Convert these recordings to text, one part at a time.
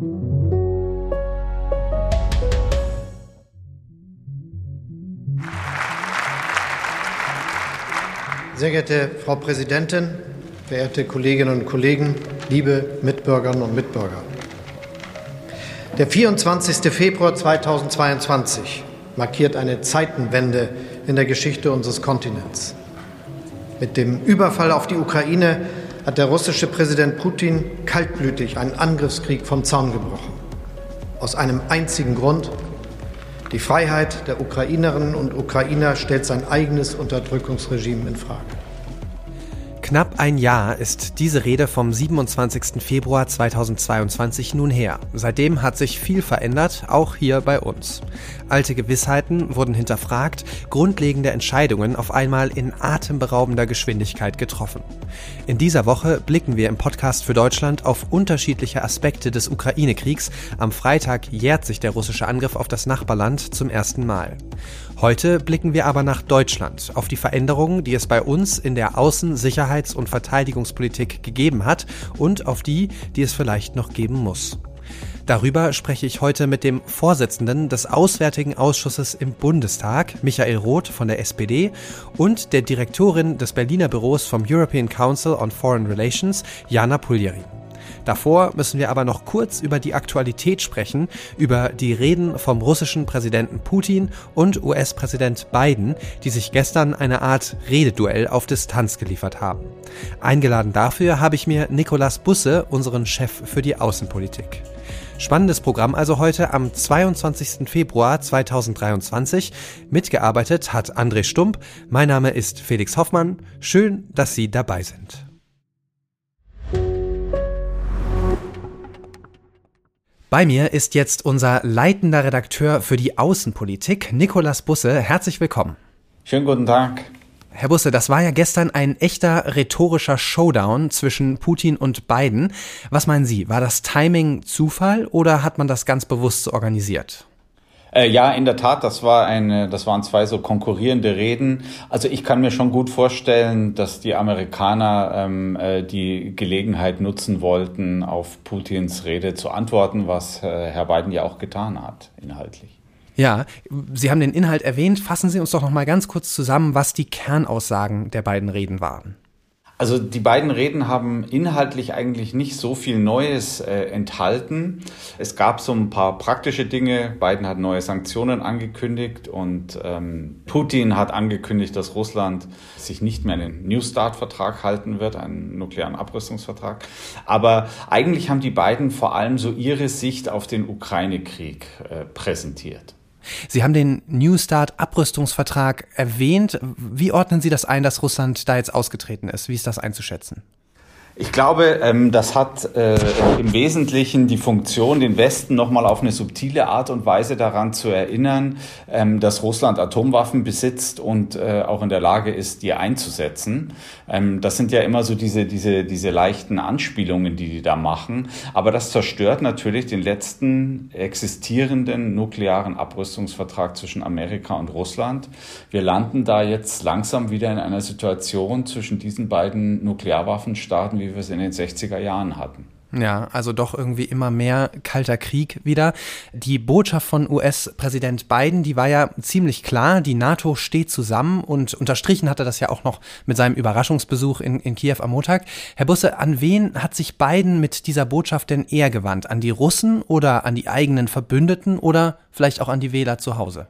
Sehr geehrte Frau Präsidentin, verehrte Kolleginnen und Kollegen, liebe Mitbürgerinnen und Mitbürger. Der 24. Februar 2022 markiert eine Zeitenwende in der Geschichte unseres Kontinents. Mit dem Überfall auf die Ukraine hat der russische Präsident Putin kaltblütig einen Angriffskrieg vom Zaun gebrochen. Aus einem einzigen Grund. Die Freiheit der Ukrainerinnen und Ukrainer stellt sein eigenes Unterdrückungsregime in Frage. Knapp ein Jahr ist diese Rede vom 27. Februar 2022 nun her. Seitdem hat sich viel verändert, auch hier bei uns. Alte Gewissheiten wurden hinterfragt, grundlegende Entscheidungen auf einmal in atemberaubender Geschwindigkeit getroffen. In dieser Woche blicken wir im Podcast für Deutschland auf unterschiedliche Aspekte des Ukraine-Kriegs. Am Freitag jährt sich der russische Angriff auf das Nachbarland zum ersten Mal. Heute blicken wir aber nach Deutschland, auf die Veränderungen, die es bei uns in der Außen-, Sicherheits- und Verteidigungspolitik gegeben hat und auf die, die es vielleicht noch geben muss. Darüber spreche ich heute mit dem Vorsitzenden des Auswärtigen Ausschusses im Bundestag, Michael Roth von der SPD, und der Direktorin des Berliner Büros vom European Council on Foreign Relations, Jana Puljeri. Davor müssen wir aber noch kurz über die Aktualität sprechen, über die Reden vom russischen Präsidenten Putin und US-Präsident Biden, die sich gestern eine Art Rededuell auf Distanz geliefert haben. Eingeladen dafür habe ich mir Nicolas Busse, unseren Chef für die Außenpolitik. Spannendes Programm also heute am 22. Februar 2023. Mitgearbeitet hat André Stump. Mein Name ist Felix Hoffmann. Schön, dass Sie dabei sind. Bei mir ist jetzt unser leitender Redakteur für die Außenpolitik, Nikolas Busse. Herzlich willkommen. Schönen guten Tag. Herr Busse, das war ja gestern ein echter rhetorischer Showdown zwischen Putin und Biden. Was meinen Sie, war das Timing Zufall oder hat man das ganz bewusst so organisiert? Äh, ja, in der Tat, das war eine, das waren zwei so konkurrierende Reden. Also ich kann mir schon gut vorstellen, dass die Amerikaner ähm, äh, die Gelegenheit nutzen wollten, auf Putins Rede zu antworten, was äh, Herr Biden ja auch getan hat, inhaltlich. Ja, Sie haben den Inhalt erwähnt. Fassen Sie uns doch noch mal ganz kurz zusammen, was die Kernaussagen der beiden Reden waren. Also die beiden Reden haben inhaltlich eigentlich nicht so viel Neues äh, enthalten. Es gab so ein paar praktische Dinge. Biden hat neue Sanktionen angekündigt und ähm, Putin hat angekündigt, dass Russland sich nicht mehr an den New Start-Vertrag halten wird, einen nuklearen Abrüstungsvertrag. Aber eigentlich haben die beiden vor allem so ihre Sicht auf den Ukraine-Krieg äh, präsentiert. Sie haben den New Start Abrüstungsvertrag erwähnt. Wie ordnen Sie das ein, dass Russland da jetzt ausgetreten ist? Wie ist das einzuschätzen? Ich glaube, ähm, das hat äh, im Wesentlichen die Funktion, den Westen nochmal auf eine subtile Art und Weise daran zu erinnern, ähm, dass Russland Atomwaffen besitzt und äh, auch in der Lage ist, die einzusetzen. Ähm, das sind ja immer so diese, diese, diese leichten Anspielungen, die die da machen. Aber das zerstört natürlich den letzten existierenden nuklearen Abrüstungsvertrag zwischen Amerika und Russland. Wir landen da jetzt langsam wieder in einer Situation zwischen diesen beiden Nuklearwaffenstaaten, wie wie wir es in den 60er Jahren hatten. Ja, also doch irgendwie immer mehr kalter Krieg wieder. Die Botschaft von US-Präsident Biden, die war ja ziemlich klar, die NATO steht zusammen und unterstrichen hatte das ja auch noch mit seinem Überraschungsbesuch in, in Kiew am Montag. Herr Busse, an wen hat sich Biden mit dieser Botschaft denn eher gewandt? An die Russen oder an die eigenen Verbündeten oder vielleicht auch an die Wähler zu Hause?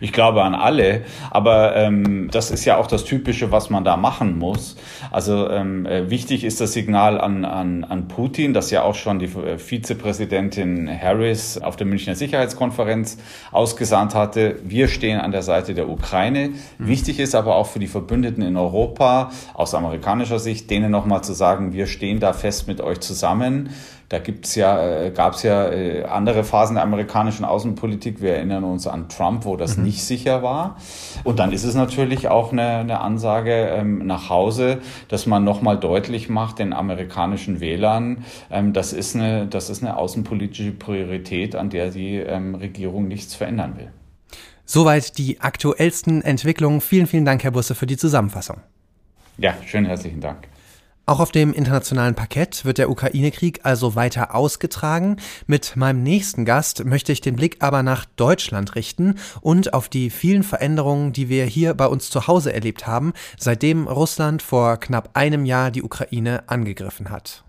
Ich glaube an alle, aber ähm, das ist ja auch das Typische, was man da machen muss. Also ähm, äh, wichtig ist das Signal an, an, an Putin, das ja auch schon die äh, Vizepräsidentin Harris auf der Münchner Sicherheitskonferenz ausgesandt hatte. Wir stehen an der Seite der Ukraine. Mhm. Wichtig ist aber auch für die Verbündeten in Europa aus amerikanischer Sicht, denen nochmal zu sagen, wir stehen da fest mit euch zusammen. Da gibt's ja, äh, gab es ja äh, andere Phasen der amerikanischen Außenpolitik. Wir erinnern uns an Trump, wo das mhm. nicht sicher war. Und dann ist es natürlich auch eine, eine Ansage ähm, nach Hause, dass man nochmal deutlich macht den amerikanischen Wählern, ähm, das, ist eine, das ist eine außenpolitische Priorität, an der die ähm, Regierung nichts verändern will. Soweit die aktuellsten Entwicklungen. Vielen, vielen Dank, Herr Busse, für die Zusammenfassung. Ja, schönen herzlichen Dank. Auch auf dem internationalen Parkett wird der Ukraine-Krieg also weiter ausgetragen. Mit meinem nächsten Gast möchte ich den Blick aber nach Deutschland richten und auf die vielen Veränderungen, die wir hier bei uns zu Hause erlebt haben, seitdem Russland vor knapp einem Jahr die Ukraine angegriffen hat.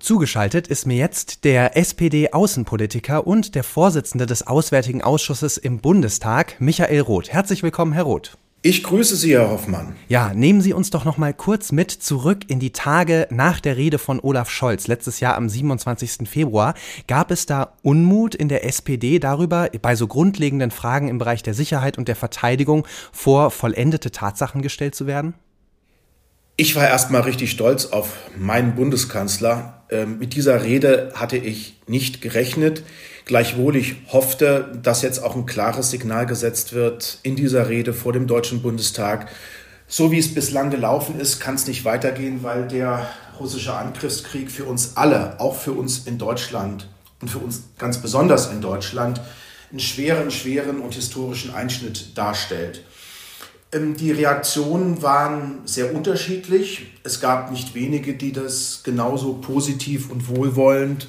Zugeschaltet ist mir jetzt der SPD-Außenpolitiker und der Vorsitzende des Auswärtigen Ausschusses im Bundestag, Michael Roth. Herzlich willkommen, Herr Roth. Ich grüße Sie, Herr Hoffmann. Ja, nehmen Sie uns doch noch mal kurz mit zurück in die Tage nach der Rede von Olaf Scholz. Letztes Jahr am 27. Februar gab es da Unmut in der SPD darüber, bei so grundlegenden Fragen im Bereich der Sicherheit und der Verteidigung vor vollendete Tatsachen gestellt zu werden? Ich war erstmal richtig stolz auf meinen Bundeskanzler. Ähm, mit dieser Rede hatte ich nicht gerechnet. Gleichwohl ich hoffte, dass jetzt auch ein klares Signal gesetzt wird in dieser Rede vor dem Deutschen Bundestag. So wie es bislang gelaufen ist, kann es nicht weitergehen, weil der russische Angriffskrieg für uns alle, auch für uns in Deutschland und für uns ganz besonders in Deutschland, einen schweren, schweren und historischen Einschnitt darstellt. Ähm, die Reaktionen waren sehr unterschiedlich. Es gab nicht wenige, die das genauso positiv und wohlwollend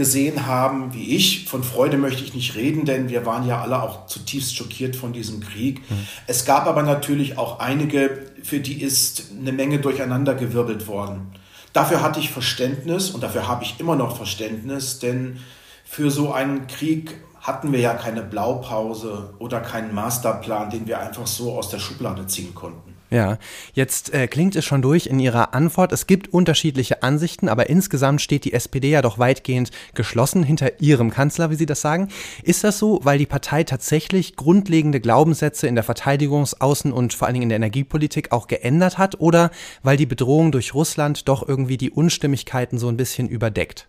gesehen haben wie ich. Von Freude möchte ich nicht reden, denn wir waren ja alle auch zutiefst schockiert von diesem Krieg. Mhm. Es gab aber natürlich auch einige, für die ist eine Menge durcheinandergewirbelt worden. Dafür hatte ich Verständnis und dafür habe ich immer noch Verständnis, denn für so einen Krieg hatten wir ja keine Blaupause oder keinen Masterplan, den wir einfach so aus der Schublade ziehen konnten. Ja, jetzt äh, klingt es schon durch in Ihrer Antwort. Es gibt unterschiedliche Ansichten, aber insgesamt steht die SPD ja doch weitgehend geschlossen hinter Ihrem Kanzler, wie Sie das sagen. Ist das so, weil die Partei tatsächlich grundlegende Glaubenssätze in der Verteidigungs-, Außen- und vor allen Dingen in der Energiepolitik auch geändert hat oder weil die Bedrohung durch Russland doch irgendwie die Unstimmigkeiten so ein bisschen überdeckt?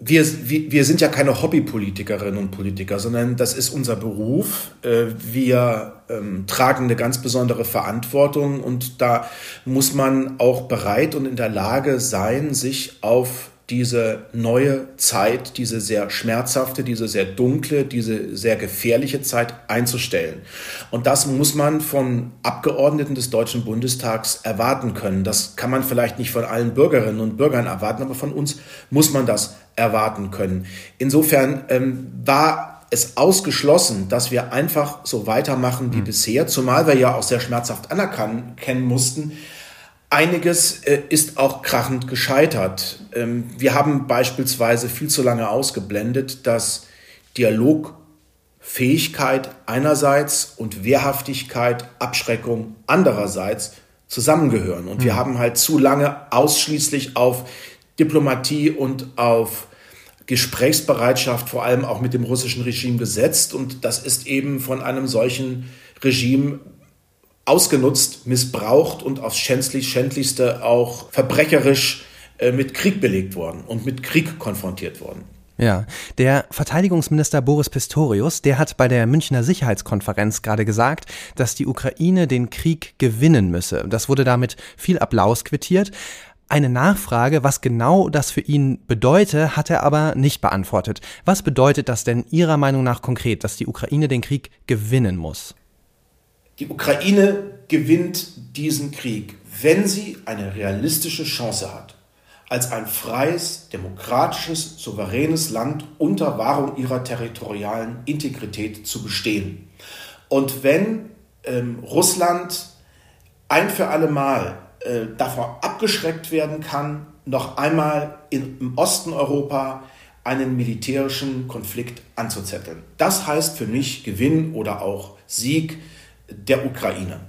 Wir, wir sind ja keine Hobbypolitikerinnen und Politiker, sondern das ist unser Beruf. Äh, wir ähm, tragen eine ganz besondere Verantwortung und da muss man auch bereit und in der Lage sein, sich auf diese neue Zeit, diese sehr schmerzhafte, diese sehr dunkle, diese sehr gefährliche Zeit einzustellen. Und das muss man von Abgeordneten des Deutschen Bundestags erwarten können. Das kann man vielleicht nicht von allen Bürgerinnen und Bürgern erwarten, aber von uns muss man das erwarten können. Insofern ähm, war es ausgeschlossen, dass wir einfach so weitermachen wie mhm. bisher, zumal wir ja auch sehr schmerzhaft anerkennen mussten, Einiges äh, ist auch krachend gescheitert. Ähm, wir haben beispielsweise viel zu lange ausgeblendet, dass Dialogfähigkeit einerseits und Wehrhaftigkeit, Abschreckung andererseits zusammengehören. Und wir mhm. haben halt zu lange ausschließlich auf Diplomatie und auf Gesprächsbereitschaft, vor allem auch mit dem russischen Regime gesetzt. Und das ist eben von einem solchen Regime ausgenutzt, missbraucht und aufs schändlich, schändlichste auch verbrecherisch äh, mit Krieg belegt worden und mit Krieg konfrontiert worden. Ja, der Verteidigungsminister Boris Pistorius, der hat bei der Münchner Sicherheitskonferenz gerade gesagt, dass die Ukraine den Krieg gewinnen müsse. Das wurde damit viel Applaus quittiert. Eine Nachfrage, was genau das für ihn bedeute, hat er aber nicht beantwortet. Was bedeutet das denn Ihrer Meinung nach konkret, dass die Ukraine den Krieg gewinnen muss? Die Ukraine gewinnt diesen Krieg, wenn sie eine realistische Chance hat, als ein freies, demokratisches, souveränes Land unter Wahrung ihrer territorialen Integrität zu bestehen. Und wenn ähm, Russland ein für alle Mal äh, davor abgeschreckt werden kann, noch einmal in, im Osten Europa einen militärischen Konflikt anzuzetteln. Das heißt für mich Gewinn oder auch Sieg der Ukraine.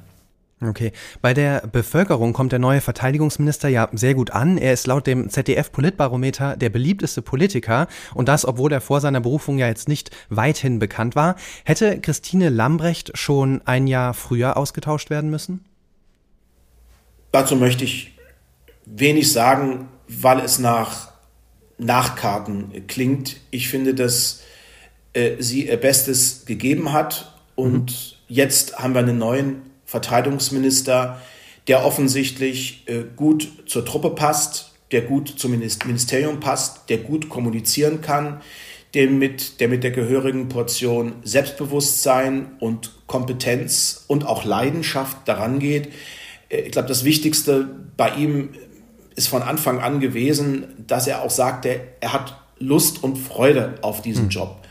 Okay. Bei der Bevölkerung kommt der neue Verteidigungsminister ja sehr gut an. Er ist laut dem ZDF-Politbarometer der beliebteste Politiker und das, obwohl er vor seiner Berufung ja jetzt nicht weithin bekannt war. Hätte Christine Lambrecht schon ein Jahr früher ausgetauscht werden müssen? Dazu möchte ich wenig sagen, weil es nach Nachkarten klingt. Ich finde, dass äh, sie ihr Bestes gegeben hat und mhm Jetzt haben wir einen neuen Verteidigungsminister, der offensichtlich äh, gut zur Truppe passt, der gut zum Ministerium passt, der gut kommunizieren kann, der mit, der mit der gehörigen Portion Selbstbewusstsein und Kompetenz und auch Leidenschaft daran geht, Äh, ich glaube, das Wichtigste bei ihm ist von Anfang an gewesen, dass er auch sagte, er hat Lust und Freude auf diesen mhm. Job.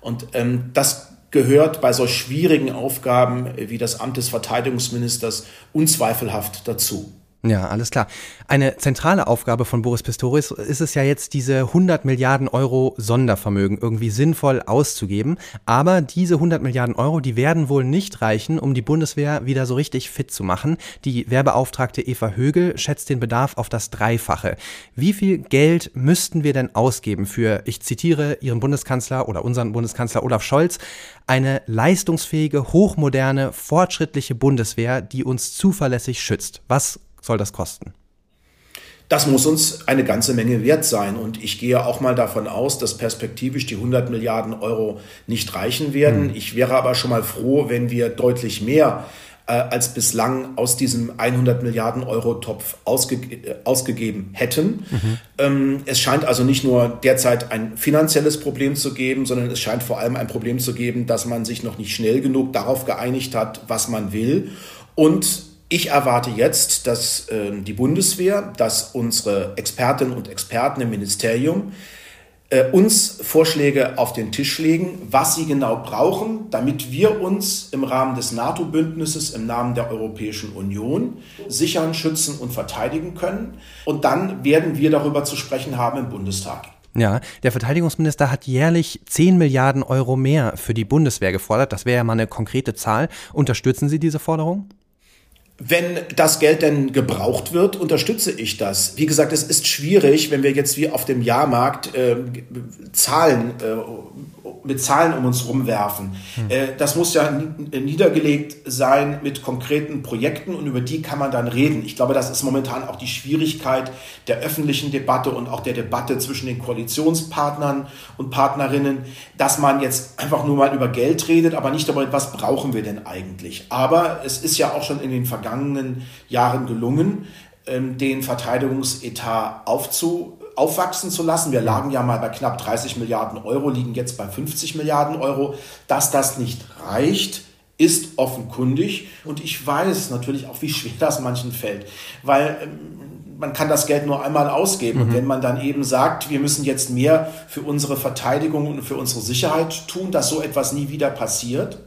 Und ähm, das gehört bei solch schwierigen Aufgaben wie das Amt des Verteidigungsministers unzweifelhaft dazu. Ja, alles klar. Eine zentrale Aufgabe von Boris Pistorius ist es ja jetzt, diese 100 Milliarden Euro Sondervermögen irgendwie sinnvoll auszugeben. Aber diese 100 Milliarden Euro, die werden wohl nicht reichen, um die Bundeswehr wieder so richtig fit zu machen. Die Wehrbeauftragte Eva Högel schätzt den Bedarf auf das Dreifache. Wie viel Geld müssten wir denn ausgeben für, ich zitiere Ihren Bundeskanzler oder unseren Bundeskanzler Olaf Scholz, eine leistungsfähige, hochmoderne, fortschrittliche Bundeswehr, die uns zuverlässig schützt? Was soll das kosten? Das muss uns eine ganze Menge wert sein. Und ich gehe auch mal davon aus, dass perspektivisch die 100 Milliarden Euro nicht reichen werden. Mhm. Ich wäre aber schon mal froh, wenn wir deutlich mehr äh, als bislang aus diesem 100 Milliarden Euro Topf ausge äh, ausgegeben hätten. Mhm. Ähm, es scheint also nicht nur derzeit ein finanzielles Problem zu geben, sondern es scheint vor allem ein Problem zu geben, dass man sich noch nicht schnell genug darauf geeinigt hat, was man will. Und ich erwarte jetzt, dass äh, die Bundeswehr, dass unsere Expertinnen und Experten im Ministerium äh, uns Vorschläge auf den Tisch legen, was sie genau brauchen, damit wir uns im Rahmen des NATO-Bündnisses, im Namen der Europäischen Union sichern, schützen und verteidigen können. Und dann werden wir darüber zu sprechen haben im Bundestag. Ja, der Verteidigungsminister hat jährlich 10 Milliarden Euro mehr für die Bundeswehr gefordert. Das wäre ja mal eine konkrete Zahl. Unterstützen Sie diese Forderung? Wenn das Geld denn gebraucht wird, unterstütze ich das. Wie gesagt, es ist schwierig, wenn wir jetzt wie auf dem Jahrmarkt äh, Zahlen äh, mit Zahlen um uns rumwerfen. Hm. Äh, das muss ja niedergelegt sein mit konkreten Projekten und über die kann man dann reden. Ich glaube, das ist momentan auch die Schwierigkeit der öffentlichen Debatte und auch der Debatte zwischen den Koalitionspartnern und Partnerinnen, dass man jetzt einfach nur mal über Geld redet, aber nicht darüber, was brauchen wir denn eigentlich. Aber es ist ja auch schon in den vergangenen Jahren gelungen, ähm, den Verteidigungsetat aufzu aufwachsen zu lassen. Wir lagen ja mal bei knapp 30 Milliarden Euro, liegen jetzt bei 50 Milliarden Euro. Dass das nicht reicht, ist offenkundig. Und ich weiß natürlich auch, wie schwer das manchen fällt, weil ähm, man kann das Geld nur einmal ausgeben. Mhm. Und wenn man dann eben sagt, wir müssen jetzt mehr für unsere Verteidigung und für unsere Sicherheit tun, dass so etwas nie wieder passiert,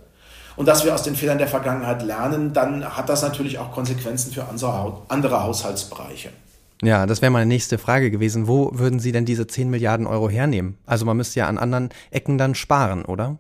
und dass wir aus den Fehlern der Vergangenheit lernen, dann hat das natürlich auch Konsequenzen für andere Haushaltsbereiche. Ja, das wäre meine nächste Frage gewesen. Wo würden Sie denn diese 10 Milliarden Euro hernehmen? Also man müsste ja an anderen Ecken dann sparen, oder?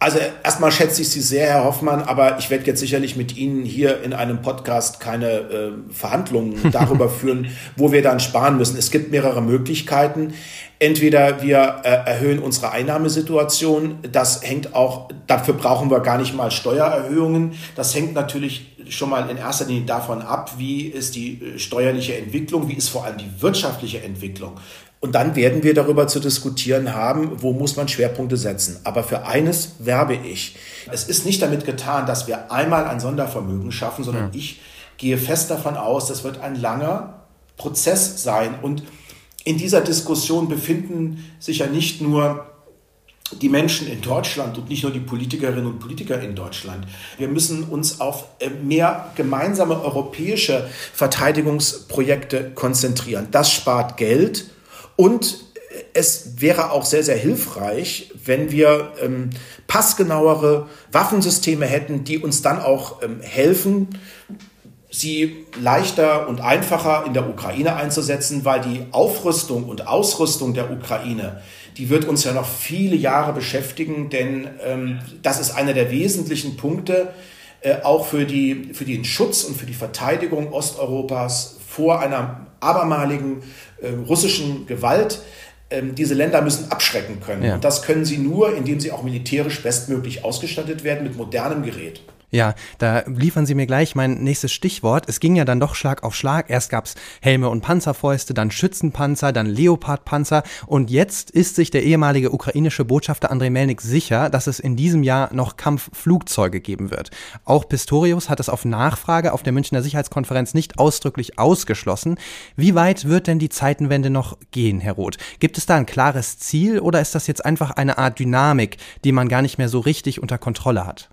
Also erstmal schätze ich Sie sehr, Herr Hoffmann, aber ich werde jetzt sicherlich mit Ihnen hier in einem Podcast keine äh, Verhandlungen darüber führen, wo wir dann sparen müssen. Es gibt mehrere Möglichkeiten. Entweder wir äh, erhöhen unsere Einnahmesituation, das hängt auch, dafür brauchen wir gar nicht mal Steuererhöhungen. Das hängt natürlich schon mal in erster Linie davon ab, wie ist die äh, steuerliche Entwicklung, wie ist vor allem die wirtschaftliche Entwicklung. Und dann werden wir darüber zu diskutieren haben, wo muss man Schwerpunkte setzen. Aber für eines werbe ich. Es ist nicht damit getan, dass wir einmal ein Sondervermögen schaffen, sondern ja. ich gehe fest davon aus, das wird ein langer Prozess sein. Und in dieser Diskussion befinden sich ja nicht nur die Menschen in Deutschland und nicht nur die Politikerinnen und Politiker in Deutschland. Wir müssen uns auf äh, mehr gemeinsame europäische Verteidigungsprojekte konzentrieren. Das spart Geld und es wäre auch sehr, sehr hilfreich, wenn wir ähm, passgenauere Waffensysteme hätten, die uns dann auch ähm, helfen, sie leichter und einfacher in der Ukraine einzusetzen, weil die Aufrüstung und Ausrüstung der Ukraine die wird uns ja noch viele Jahre beschäftigen, denn ähm, das ist einer der wesentlichen Punkte, äh, auch für, die, für den Schutz und für die Verteidigung Osteuropas vor einer abermaligen äh, russischen Gewalt. Ähm, diese Länder müssen abschrecken können. Ja. Und das können sie nur, indem sie auch militärisch bestmöglich ausgestattet werden mit modernem Gerät. Ja, da liefern Sie mir gleich mein nächstes Stichwort. Es ging ja dann doch Schlag auf Schlag. Erst gab's Helme und Panzerfäuste, dann Schützenpanzer, dann Leopardpanzer und jetzt ist sich der ehemalige ukrainische Botschafter Andrei Melnik sicher, dass es in diesem Jahr noch Kampfflugzeuge geben wird. Auch Pistorius hat es auf Nachfrage auf der Münchner Sicherheitskonferenz nicht ausdrücklich ausgeschlossen. Wie weit wird denn die Zeitenwende noch gehen, Herr Roth? Gibt es da ein klares Ziel oder ist das jetzt einfach eine Art Dynamik, die man gar nicht mehr so richtig unter Kontrolle hat?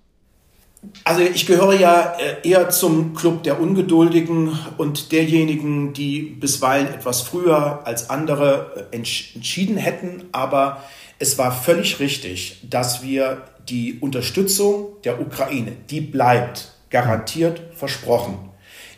Also ich gehöre ja äh, eher zum Club der Ungeduldigen und derjenigen, die bisweilen etwas früher als andere äh, entschieden hätten. Aber es war völlig richtig, dass wir die Unterstützung der Ukraine, die bleibt garantiert versprochen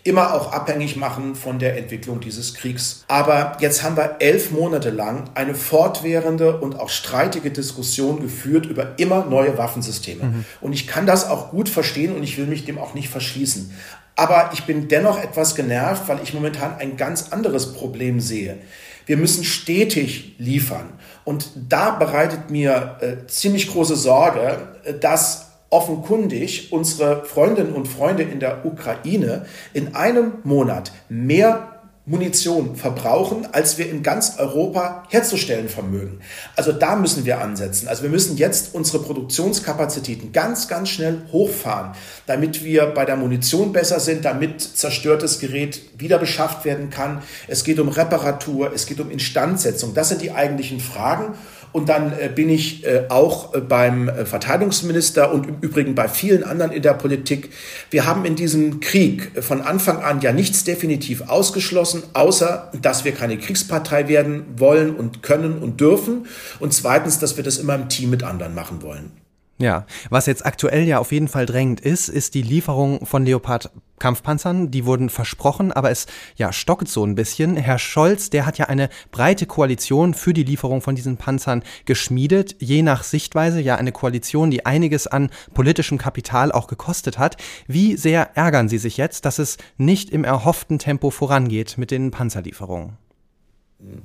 immer auch abhängig machen von der Entwicklung dieses Kriegs. Aber jetzt haben wir elf Monate lang eine fortwährende und auch streitige Diskussion geführt über immer neue Waffensysteme. Mhm. Und ich kann das auch gut verstehen und ich will mich dem auch nicht verschließen. Aber ich bin dennoch etwas genervt, weil ich momentan ein ganz anderes Problem sehe. Wir müssen stetig liefern. Und da bereitet mir äh, ziemlich große Sorge, äh, dass offenkundig unsere Freundinnen und Freunde in der Ukraine in einem Monat mehr Munition verbrauchen, als wir in ganz Europa herzustellen vermögen. Also da müssen wir ansetzen. Also wir müssen jetzt unsere Produktionskapazitäten ganz, ganz schnell hochfahren, damit wir bei der Munition besser sind, damit zerstörtes Gerät wieder beschafft werden kann. Es geht um Reparatur, es geht um Instandsetzung. Das sind die eigentlichen Fragen. Und dann äh, bin ich äh, auch äh, beim Verteidigungsminister und im Übrigen bei vielen anderen in der Politik. Wir haben in diesem Krieg von Anfang an ja nichts definitiv ausgeschlossen, außer dass wir keine Kriegspartei werden wollen und können und dürfen. Und zweitens, dass wir das immer im Team mit anderen machen wollen. Ja, was jetzt aktuell ja auf jeden Fall drängend ist, ist die Lieferung von Leopard Kampfpanzern, die wurden versprochen, aber es ja stockt so ein bisschen. Herr Scholz, der hat ja eine breite Koalition für die Lieferung von diesen Panzern geschmiedet, je nach Sichtweise ja eine Koalition, die einiges an politischem Kapital auch gekostet hat. Wie sehr ärgern Sie sich jetzt, dass es nicht im erhofften Tempo vorangeht mit den Panzerlieferungen?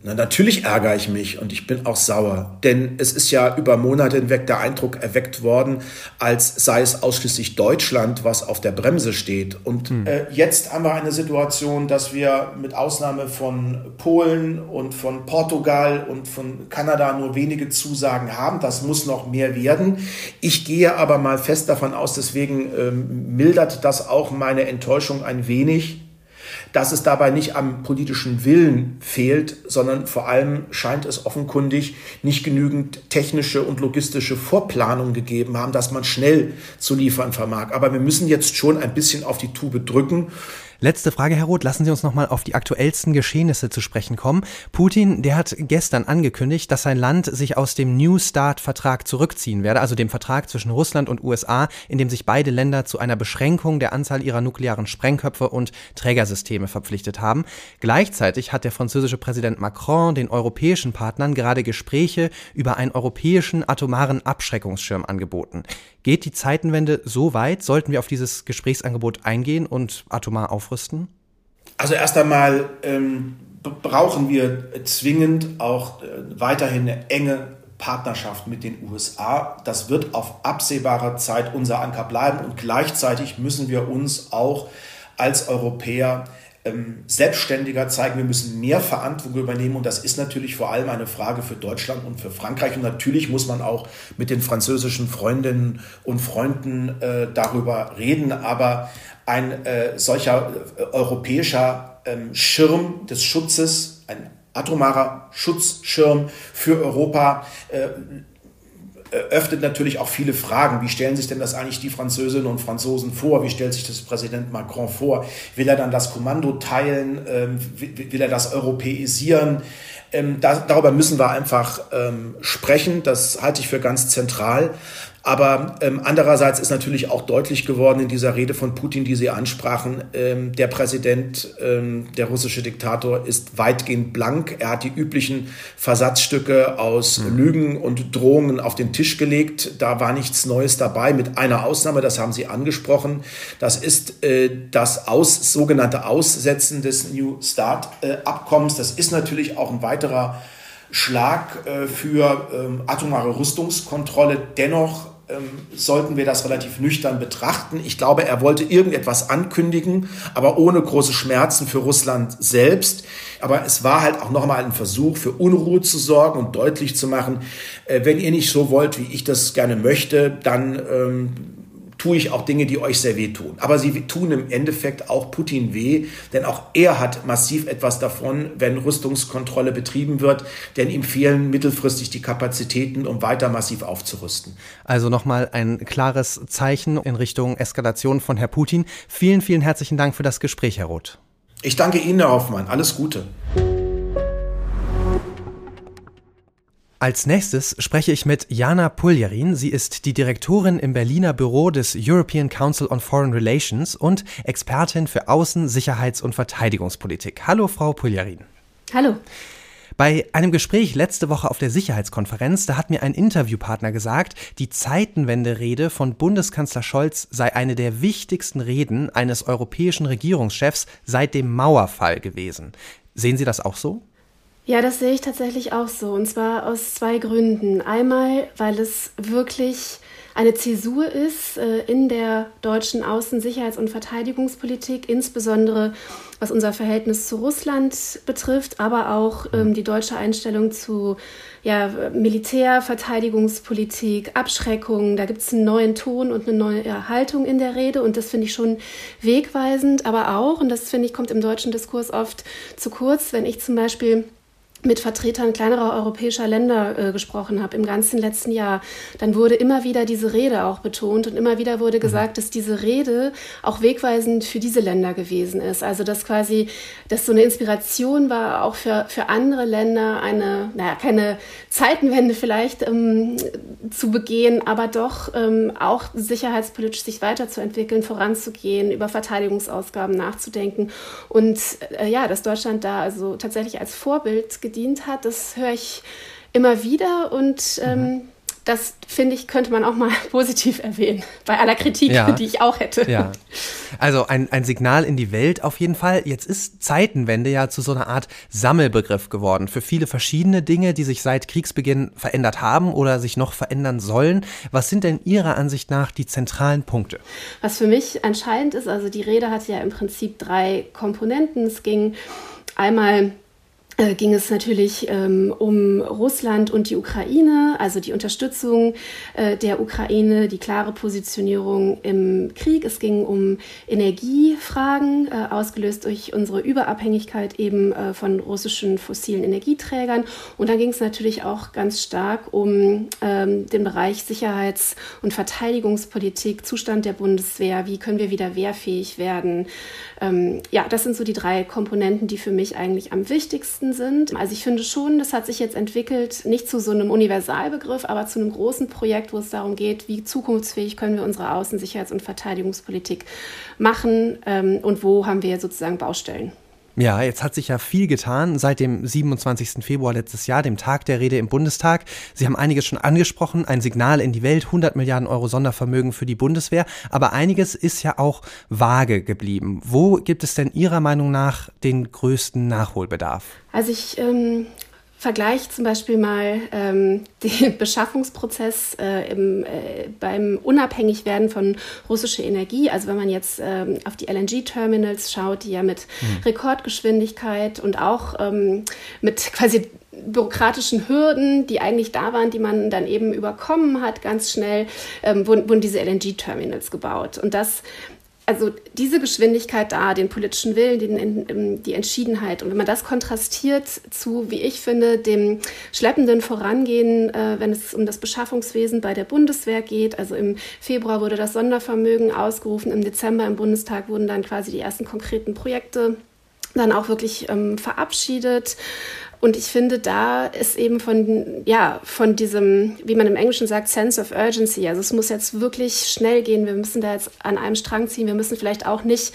Na, natürlich ärgere ich mich und ich bin auch sauer, denn es ist ja über Monate hinweg der Eindruck erweckt worden, als sei es ausschließlich Deutschland, was auf der Bremse steht. Und hm. äh, jetzt haben wir eine Situation, dass wir mit Ausnahme von Polen und von Portugal und von Kanada nur wenige Zusagen haben. Das muss noch mehr werden. Ich gehe aber mal fest davon aus, deswegen ähm, mildert das auch meine Enttäuschung ein wenig dass es dabei nicht am politischen Willen fehlt, sondern vor allem scheint es offenkundig nicht genügend technische und logistische Vorplanung gegeben haben, dass man schnell zu liefern vermag. Aber wir müssen jetzt schon ein bisschen auf die Tube drücken. Letzte Frage, Herr Roth. Lassen Sie uns nochmal auf die aktuellsten Geschehnisse zu sprechen kommen. Putin, der hat gestern angekündigt, dass sein Land sich aus dem New Start-Vertrag zurückziehen werde, also dem Vertrag zwischen Russland und USA, in dem sich beide Länder zu einer Beschränkung der Anzahl ihrer nuklearen Sprengköpfe und Trägersysteme verpflichtet haben. Gleichzeitig hat der französische Präsident Macron den europäischen Partnern gerade Gespräche über einen europäischen atomaren Abschreckungsschirm angeboten. Geht die Zeitenwende so weit? Sollten wir auf dieses Gesprächsangebot eingehen und atomar aufrüsten? Also erst einmal ähm, brauchen wir zwingend auch äh, weiterhin eine enge Partnerschaft mit den USA. Das wird auf absehbare Zeit unser Anker bleiben und gleichzeitig müssen wir uns auch als Europäer ähm, selbstständiger zeigen, wir müssen mehr Verantwortung übernehmen. Und das ist natürlich vor allem eine Frage für Deutschland und für Frankreich. Und natürlich muss man auch mit den französischen Freundinnen und Freunden äh, darüber reden, aber ein äh, solcher äh, europäischer ähm, Schirm des Schutzes, ein atomarer Schutzschirm für Europa, äh, öffnet natürlich auch viele Fragen. Wie stellen sich denn das eigentlich die Französinnen und Franzosen vor? Wie stellt sich das Präsident Macron vor? Will er dann das Kommando teilen? Ähm, will er das europäisieren? Ähm, darüber müssen wir einfach ähm, sprechen. Das halte ich für ganz zentral. Aber ähm, andererseits ist natürlich auch deutlich geworden in dieser Rede von Putin, die Sie ansprachen, ähm, der Präsident, ähm, der russische Diktator ist weitgehend blank. Er hat die üblichen Versatzstücke aus mhm. Lügen und Drohungen auf den Tisch gelegt. Da war nichts Neues dabei, mit einer Ausnahme, das haben Sie angesprochen. Das ist äh, das aus, sogenannte Aussetzen des New Start-Abkommens. Äh, das ist natürlich auch ein weiterer Schlag äh, für ähm, atomare Rüstungskontrolle. Dennoch sollten wir das relativ nüchtern betrachten. Ich glaube, er wollte irgendetwas ankündigen, aber ohne große Schmerzen für Russland selbst. Aber es war halt auch nochmal ein Versuch, für Unruhe zu sorgen und deutlich zu machen, äh, wenn ihr nicht so wollt, wie ich das gerne möchte, dann ähm, tue ich auch Dinge, die euch sehr wehtun. Aber sie tun im Endeffekt auch Putin weh, denn auch er hat massiv etwas davon, wenn Rüstungskontrolle betrieben wird, denn ihm fehlen mittelfristig die Kapazitäten, um weiter massiv aufzurüsten. Also nochmal ein klares Zeichen in Richtung Eskalation von Herr Putin. Vielen, vielen herzlichen Dank für das Gespräch, Herr Roth. Ich danke Ihnen, Herr Hoffmann. Alles Gute. Als nächstes spreche ich mit Jana Puljarin. Sie ist die Direktorin im Berliner Büro des European Council on Foreign Relations und Expertin für Außen-, Sicherheits- und Verteidigungspolitik. Hallo, Frau Puljarin. Hallo. Bei einem Gespräch letzte Woche auf der Sicherheitskonferenz, da hat mir ein Interviewpartner gesagt, die Zeitenwende-Rede von Bundeskanzler Scholz sei eine der wichtigsten Reden eines europäischen Regierungschefs seit dem Mauerfall gewesen. Sehen Sie das auch so? Ja, das sehe ich tatsächlich auch so. Und zwar aus zwei Gründen. Einmal, weil es wirklich eine Zäsur ist äh, in der deutschen Außen-, Sicherheits- und Verteidigungspolitik, insbesondere was unser Verhältnis zu Russland betrifft, aber auch ähm, die deutsche Einstellung zu ja, Militär, Verteidigungspolitik, Abschreckung. Da gibt es einen neuen Ton und eine neue Haltung in der Rede und das finde ich schon wegweisend, aber auch, und das finde ich kommt im deutschen Diskurs oft zu kurz, wenn ich zum Beispiel mit Vertretern kleinerer europäischer Länder äh, gesprochen habe im ganzen letzten Jahr, dann wurde immer wieder diese Rede auch betont und immer wieder wurde mhm. gesagt, dass diese Rede auch wegweisend für diese Länder gewesen ist. Also dass quasi, dass so eine Inspiration war auch für, für andere Länder eine, naja, keine Zeitenwende vielleicht ähm, zu begehen, aber doch ähm, auch sicherheitspolitisch sich weiterzuentwickeln, voranzugehen, über Verteidigungsausgaben nachzudenken und äh, ja, dass Deutschland da also tatsächlich als Vorbild gedient hat. Das höre ich immer wieder und ähm, mhm. das finde ich, könnte man auch mal positiv erwähnen, bei aller Kritik, ja. die ich auch hätte. Ja. Also ein, ein Signal in die Welt auf jeden Fall. Jetzt ist Zeitenwende ja zu so einer Art Sammelbegriff geworden für viele verschiedene Dinge, die sich seit Kriegsbeginn verändert haben oder sich noch verändern sollen. Was sind denn Ihrer Ansicht nach die zentralen Punkte? Was für mich entscheidend ist, also die Rede hat ja im Prinzip drei Komponenten. Es ging einmal ging es natürlich ähm, um Russland und die Ukraine, also die Unterstützung äh, der Ukraine, die klare Positionierung im Krieg. Es ging um Energiefragen, äh, ausgelöst durch unsere Überabhängigkeit eben äh, von russischen fossilen Energieträgern. Und dann ging es natürlich auch ganz stark um ähm, den Bereich Sicherheits- und Verteidigungspolitik, Zustand der Bundeswehr, wie können wir wieder wehrfähig werden. Ähm, ja, das sind so die drei Komponenten, die für mich eigentlich am wichtigsten sind. Also ich finde schon, das hat sich jetzt entwickelt, nicht zu so einem Universalbegriff, aber zu einem großen Projekt, wo es darum geht, wie zukunftsfähig können wir unsere Außen-, Sicherheits- und Verteidigungspolitik machen ähm, und wo haben wir sozusagen Baustellen. Ja, jetzt hat sich ja viel getan seit dem 27. Februar letztes Jahr, dem Tag der Rede im Bundestag. Sie haben einiges schon angesprochen, ein Signal in die Welt, 100 Milliarden Euro Sondervermögen für die Bundeswehr, aber einiges ist ja auch vage geblieben. Wo gibt es denn Ihrer Meinung nach den größten Nachholbedarf? Also ich ähm, vergleiche zum Beispiel mal ähm, den Beschaffungsprozess äh, im, äh, beim Unabhängigwerden von russischer Energie. Also wenn man jetzt ähm, auf die LNG-Terminals schaut, die ja mit mhm. Rekordgeschwindigkeit und auch ähm, mit quasi bürokratischen Hürden, die eigentlich da waren, die man dann eben überkommen hat, ganz schnell ähm, wurden, wurden diese LNG-Terminals gebaut. Und das also diese Geschwindigkeit da, den politischen Willen, den, die Entschiedenheit und wenn man das kontrastiert zu, wie ich finde, dem schleppenden Vorangehen, äh, wenn es um das Beschaffungswesen bei der Bundeswehr geht. Also im Februar wurde das Sondervermögen ausgerufen, im Dezember im Bundestag wurden dann quasi die ersten konkreten Projekte dann auch wirklich ähm, verabschiedet. Und ich finde, da ist eben von, ja, von diesem, wie man im Englischen sagt, Sense of Urgency. Also es muss jetzt wirklich schnell gehen. Wir müssen da jetzt an einem Strang ziehen. Wir müssen vielleicht auch nicht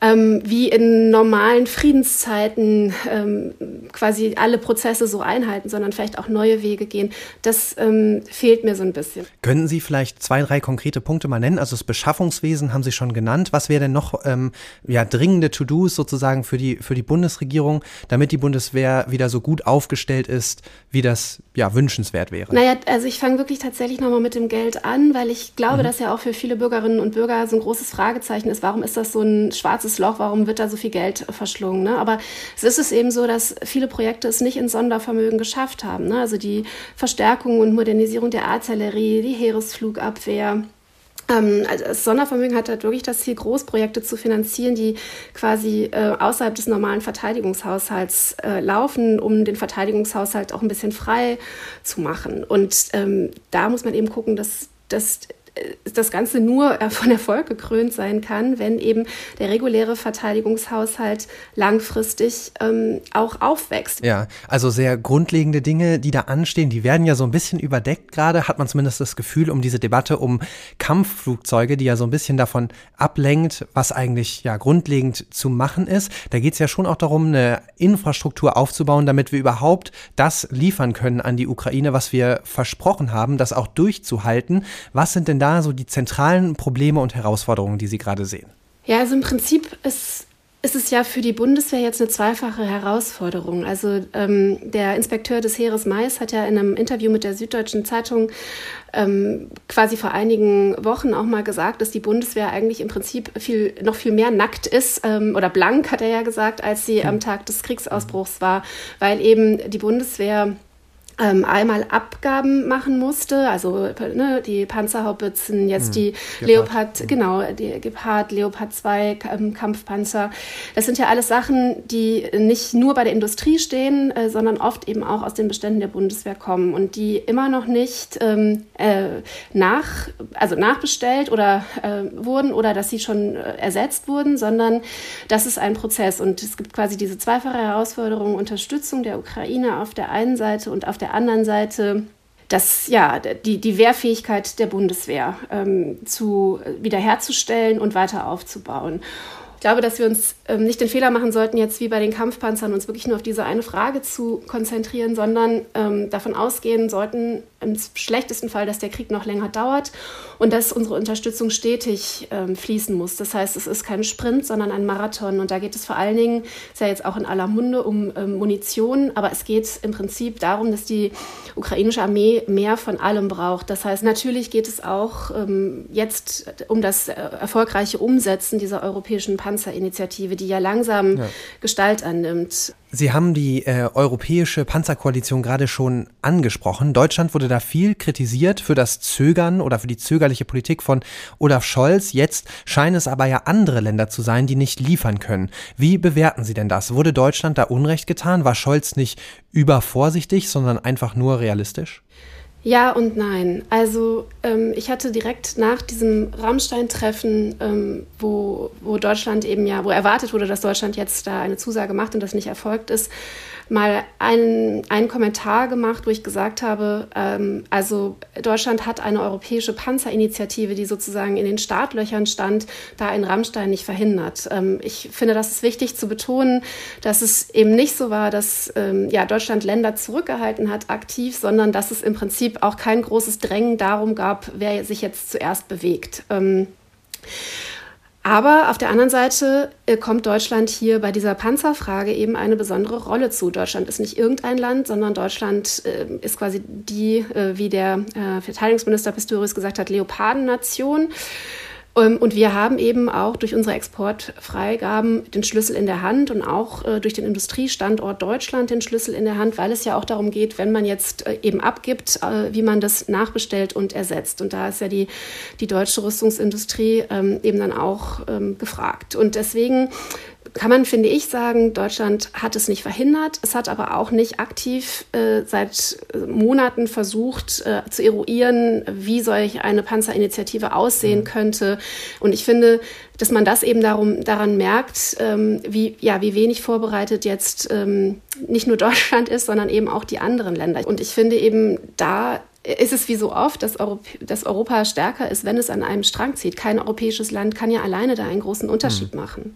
ähm, wie in normalen Friedenszeiten ähm, quasi alle Prozesse so einhalten, sondern vielleicht auch neue Wege gehen. Das ähm, fehlt mir so ein bisschen. Können Sie vielleicht zwei, drei konkrete Punkte mal nennen? Also das Beschaffungswesen haben Sie schon genannt. Was wäre denn noch ähm, ja, dringende To-Dos sozusagen für die, für die Bundesregierung, damit die Bundeswehr wieder so gut aufgestellt ist, wie das ja wünschenswert wäre? Naja, also ich fange wirklich tatsächlich nochmal mit dem Geld an, weil ich glaube, mhm. dass ja auch für viele Bürgerinnen und Bürger so ein großes Fragezeichen ist, warum ist das so ein schwarzes schwarzes Loch, warum wird da so viel Geld verschlungen? Ne? Aber es ist es eben so, dass viele Projekte es nicht in Sondervermögen geschafft haben. Ne? Also die Verstärkung und Modernisierung der Artillerie, die Heeresflugabwehr, ähm, also das Sondervermögen hat halt wirklich das Ziel, Großprojekte zu finanzieren, die quasi äh, außerhalb des normalen Verteidigungshaushalts äh, laufen, um den Verteidigungshaushalt auch ein bisschen frei zu machen. Und ähm, da muss man eben gucken, dass, dass das Ganze nur von Erfolg gekrönt sein kann, wenn eben der reguläre Verteidigungshaushalt langfristig ähm, auch aufwächst. Ja, also sehr grundlegende Dinge, die da anstehen, die werden ja so ein bisschen überdeckt gerade, hat man zumindest das Gefühl, um diese Debatte um Kampfflugzeuge, die ja so ein bisschen davon ablenkt, was eigentlich ja grundlegend zu machen ist. Da geht es ja schon auch darum, eine Infrastruktur aufzubauen, damit wir überhaupt das liefern können an die Ukraine, was wir versprochen haben, das auch durchzuhalten. Was sind denn da so die zentralen Probleme und Herausforderungen, die Sie gerade sehen? Ja, also im Prinzip ist, ist es ja für die Bundeswehr jetzt eine zweifache Herausforderung. Also ähm, der Inspekteur des Heeres Mais hat ja in einem Interview mit der Süddeutschen Zeitung ähm, quasi vor einigen Wochen auch mal gesagt, dass die Bundeswehr eigentlich im Prinzip viel, noch viel mehr nackt ist ähm, oder blank, hat er ja gesagt, als sie am Tag des Kriegsausbruchs war, weil eben die Bundeswehr ähm, einmal Abgaben machen musste, also ne, die Panzerhaubitzen, jetzt hm, die Gepard. Leopard, genau, die Gepard, Leopard 2 ähm, Kampfpanzer. Das sind ja alles Sachen, die nicht nur bei der Industrie stehen, äh, sondern oft eben auch aus den Beständen der Bundeswehr kommen und die immer noch nicht ähm, äh, nach, also nachbestellt oder äh, wurden oder dass sie schon äh, ersetzt wurden, sondern das ist ein Prozess und es gibt quasi diese zweifache Herausforderung, Unterstützung der Ukraine auf der einen Seite und auf der der anderen Seite das, ja, die, die Wehrfähigkeit der Bundeswehr ähm, zu, wiederherzustellen und weiter aufzubauen glaube, dass wir uns ähm, nicht den Fehler machen sollten, jetzt wie bei den Kampfpanzern uns wirklich nur auf diese eine Frage zu konzentrieren, sondern ähm, davon ausgehen sollten, im schlechtesten Fall, dass der Krieg noch länger dauert und dass unsere Unterstützung stetig ähm, fließen muss. Das heißt, es ist kein Sprint, sondern ein Marathon. Und da geht es vor allen Dingen, ist ja jetzt auch in aller Munde, um ähm, Munition, aber es geht im Prinzip darum, dass die ukrainische Armee mehr von allem braucht. Das heißt, natürlich geht es auch ähm, jetzt um das äh, erfolgreiche Umsetzen dieser europäischen Panzer Panzerinitiative, die ja langsam ja. Gestalt annimmt. Sie haben die äh, europäische Panzerkoalition gerade schon angesprochen. Deutschland wurde da viel kritisiert für das Zögern oder für die zögerliche Politik von Olaf Scholz. Jetzt scheinen es aber ja andere Länder zu sein, die nicht liefern können. Wie bewerten Sie denn das? Wurde Deutschland da Unrecht getan? War Scholz nicht übervorsichtig, sondern einfach nur realistisch? Ja und nein. Also ähm, ich hatte direkt nach diesem Rammstein-Treffen, ähm, wo, wo Deutschland eben ja, wo erwartet wurde, dass Deutschland jetzt da eine Zusage macht und das nicht erfolgt ist, mal einen, einen Kommentar gemacht, wo ich gesagt habe, ähm, also Deutschland hat eine europäische Panzerinitiative, die sozusagen in den Startlöchern stand, da in Rammstein nicht verhindert. Ähm, ich finde, das ist wichtig zu betonen, dass es eben nicht so war, dass ähm, ja, Deutschland Länder zurückgehalten hat aktiv, sondern dass es im Prinzip auch kein großes Drängen darum gab, wer sich jetzt zuerst bewegt. Aber auf der anderen Seite äh, kommt Deutschland hier bei dieser Panzerfrage eben eine besondere Rolle zu. Deutschland ist nicht irgendein Land, sondern Deutschland äh, ist quasi die, äh, wie der Verteidigungsminister Pistorius gesagt hat, Leopardennation. Ähm, und wir haben eben auch durch unsere Exportfreigaben den Schlüssel in der Hand und auch äh, durch den Industriestandort Deutschland den Schlüssel in der Hand, weil es ja auch darum geht, wenn man jetzt äh, eben abgibt, äh, wie man das nachbestellt und ersetzt. Und da ist ja die, die deutsche Rüstungsindustrie ähm, eben dann auch ähm, gefragt. Und deswegen kann man, finde ich, sagen, Deutschland hat es nicht verhindert. Es hat aber auch nicht aktiv äh, seit äh, Monaten versucht äh, zu eruieren, wie solch eine Panzerinitiative aussehen mhm. könnte. Und ich finde, dass man das eben darum, daran merkt, ähm, wie, ja, wie wenig vorbereitet jetzt ähm, nicht nur Deutschland ist, sondern eben auch die anderen Länder. Und ich finde eben, da ist es wie so oft, dass, Europ dass Europa stärker ist, wenn es an einem Strang zieht. Kein europäisches Land kann ja alleine da einen großen Unterschied mhm. machen.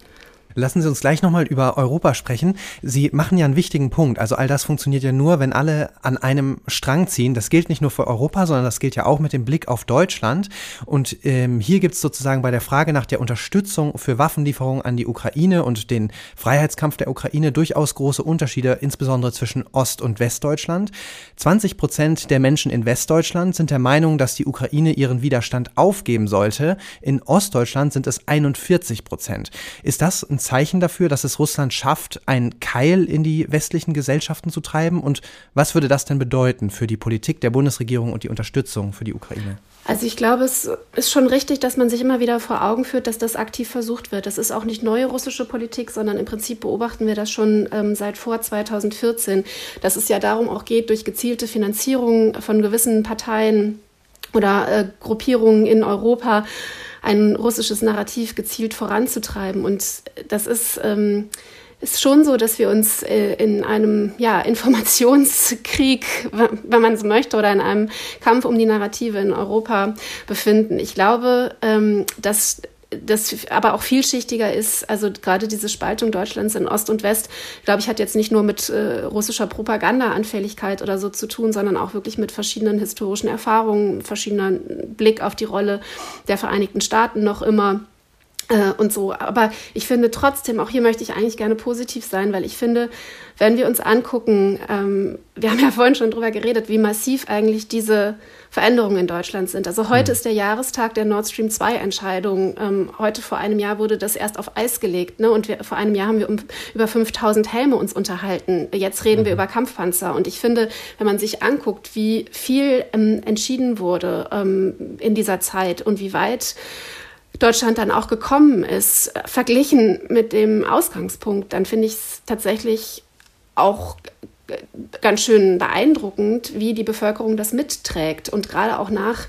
Lassen Sie uns gleich nochmal über Europa sprechen. Sie machen ja einen wichtigen Punkt. Also all das funktioniert ja nur, wenn alle an einem Strang ziehen. Das gilt nicht nur für Europa, sondern das gilt ja auch mit dem Blick auf Deutschland. Und ähm, hier gibt es sozusagen bei der Frage nach der Unterstützung für Waffenlieferungen an die Ukraine und den Freiheitskampf der Ukraine durchaus große Unterschiede, insbesondere zwischen Ost- und Westdeutschland. 20 Prozent der Menschen in Westdeutschland sind der Meinung, dass die Ukraine ihren Widerstand aufgeben sollte. In Ostdeutschland sind es 41 Prozent. Ist das ein Zeichen dafür, dass es Russland schafft, einen Keil in die westlichen Gesellschaften zu treiben? Und was würde das denn bedeuten für die Politik der Bundesregierung und die Unterstützung für die Ukraine? Also ich glaube, es ist schon richtig, dass man sich immer wieder vor Augen führt, dass das aktiv versucht wird. Das ist auch nicht neue russische Politik, sondern im Prinzip beobachten wir das schon ähm, seit vor 2014, dass es ja darum auch geht, durch gezielte Finanzierung von gewissen Parteien oder äh, Gruppierungen in Europa ein russisches Narrativ gezielt voranzutreiben. Und das ist ähm, ist schon so, dass wir uns äh, in einem ja, Informationskrieg, wenn man so möchte, oder in einem Kampf um die Narrative in Europa befinden. Ich glaube, ähm, dass das aber auch vielschichtiger ist, also gerade diese Spaltung Deutschlands in Ost und West, glaube ich, hat jetzt nicht nur mit äh, russischer Propagandaanfälligkeit oder so zu tun, sondern auch wirklich mit verschiedenen historischen Erfahrungen, verschiedenen Blick auf die Rolle der Vereinigten Staaten noch immer äh, und so. Aber ich finde trotzdem, auch hier möchte ich eigentlich gerne positiv sein, weil ich finde, wenn wir uns angucken, ähm, wir haben ja vorhin schon drüber geredet, wie massiv eigentlich diese Veränderungen in Deutschland sind. Also heute mhm. ist der Jahrestag der Nord Stream 2 Entscheidung. Ähm, heute vor einem Jahr wurde das erst auf Eis gelegt. Ne? Und wir, vor einem Jahr haben wir um über 5000 Helme uns unterhalten. Jetzt reden mhm. wir über Kampfpanzer. Und ich finde, wenn man sich anguckt, wie viel ähm, entschieden wurde ähm, in dieser Zeit und wie weit Deutschland dann auch gekommen ist, verglichen mit dem Ausgangspunkt, dann finde ich es tatsächlich auch ganz schön beeindruckend, wie die Bevölkerung das mitträgt. Und gerade auch nach,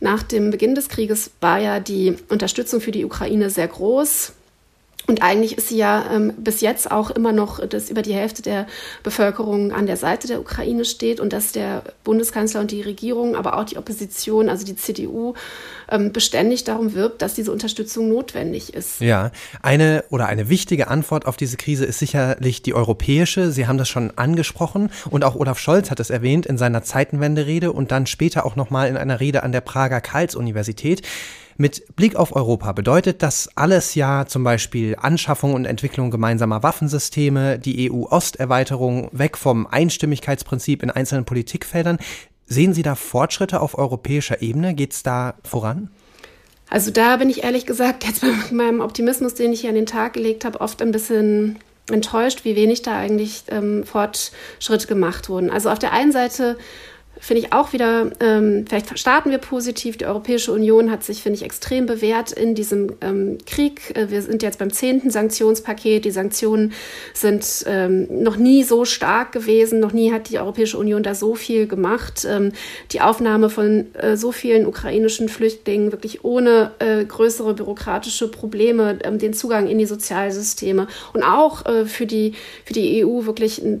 nach dem Beginn des Krieges war ja die Unterstützung für die Ukraine sehr groß. Und eigentlich ist sie ja ähm, bis jetzt auch immer noch, dass über die Hälfte der Bevölkerung an der Seite der Ukraine steht und dass der Bundeskanzler und die Regierung, aber auch die Opposition, also die CDU, ähm, beständig darum wirbt, dass diese Unterstützung notwendig ist. Ja, eine oder eine wichtige Antwort auf diese Krise ist sicherlich die europäische. Sie haben das schon angesprochen und auch Olaf Scholz hat es erwähnt in seiner Zeitenwende-Rede und dann später auch nochmal in einer Rede an der Prager Karls-Universität. Mit Blick auf Europa bedeutet das alles ja zum Beispiel Anschaffung und Entwicklung gemeinsamer Waffensysteme, die EU-Osterweiterung, weg vom Einstimmigkeitsprinzip in einzelnen Politikfeldern. Sehen Sie da Fortschritte auf europäischer Ebene? Geht es da voran? Also da bin ich ehrlich gesagt jetzt mit meinem Optimismus, den ich hier an den Tag gelegt habe, oft ein bisschen enttäuscht, wie wenig da eigentlich ähm, Fortschritte gemacht wurden. Also auf der einen Seite finde ich auch wieder, ähm, vielleicht starten wir positiv. Die Europäische Union hat sich, finde ich, extrem bewährt in diesem ähm, Krieg. Äh, wir sind jetzt beim zehnten Sanktionspaket. Die Sanktionen sind ähm, noch nie so stark gewesen. Noch nie hat die Europäische Union da so viel gemacht. Ähm, die Aufnahme von äh, so vielen ukrainischen Flüchtlingen wirklich ohne äh, größere bürokratische Probleme, ähm, den Zugang in die Sozialsysteme und auch äh, für, die, für die EU wirklich eine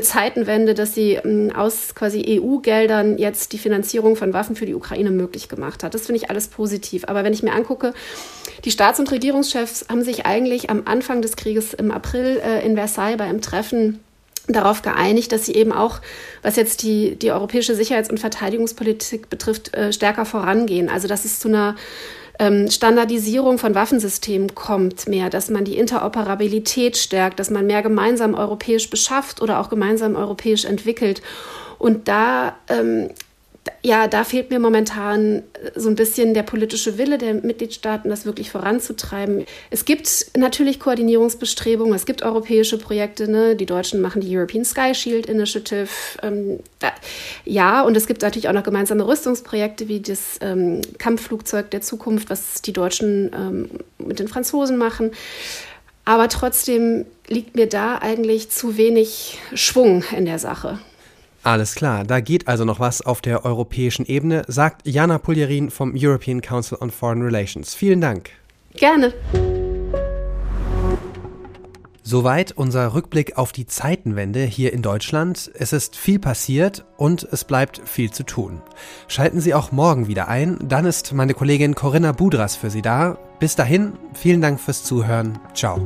Zeitenwende, dass sie ähm, aus quasi EU EU-Geldern jetzt die Finanzierung von Waffen für die Ukraine möglich gemacht hat. Das finde ich alles positiv. Aber wenn ich mir angucke, die Staats- und Regierungschefs haben sich eigentlich am Anfang des Krieges im April äh, in Versailles bei einem Treffen darauf geeinigt, dass sie eben auch, was jetzt die, die europäische Sicherheits- und Verteidigungspolitik betrifft, äh, stärker vorangehen. Also dass es zu einer ähm, Standardisierung von Waffensystemen kommt mehr, dass man die Interoperabilität stärkt, dass man mehr gemeinsam europäisch beschafft oder auch gemeinsam europäisch entwickelt. Und da, ähm, ja, da fehlt mir momentan so ein bisschen der politische Wille der Mitgliedstaaten, das wirklich voranzutreiben. Es gibt natürlich Koordinierungsbestrebungen, es gibt europäische Projekte, ne? die Deutschen machen die European Sky Shield Initiative. Ähm, da, ja, und es gibt natürlich auch noch gemeinsame Rüstungsprojekte wie das ähm, Kampfflugzeug der Zukunft, was die Deutschen ähm, mit den Franzosen machen. Aber trotzdem liegt mir da eigentlich zu wenig Schwung in der Sache. Alles klar, da geht also noch was auf der europäischen Ebene, sagt Jana Puljerin vom European Council on Foreign Relations. Vielen Dank. Gerne. Soweit unser Rückblick auf die Zeitenwende hier in Deutschland. Es ist viel passiert und es bleibt viel zu tun. Schalten Sie auch morgen wieder ein, dann ist meine Kollegin Corinna Budras für Sie da. Bis dahin, vielen Dank fürs Zuhören. Ciao.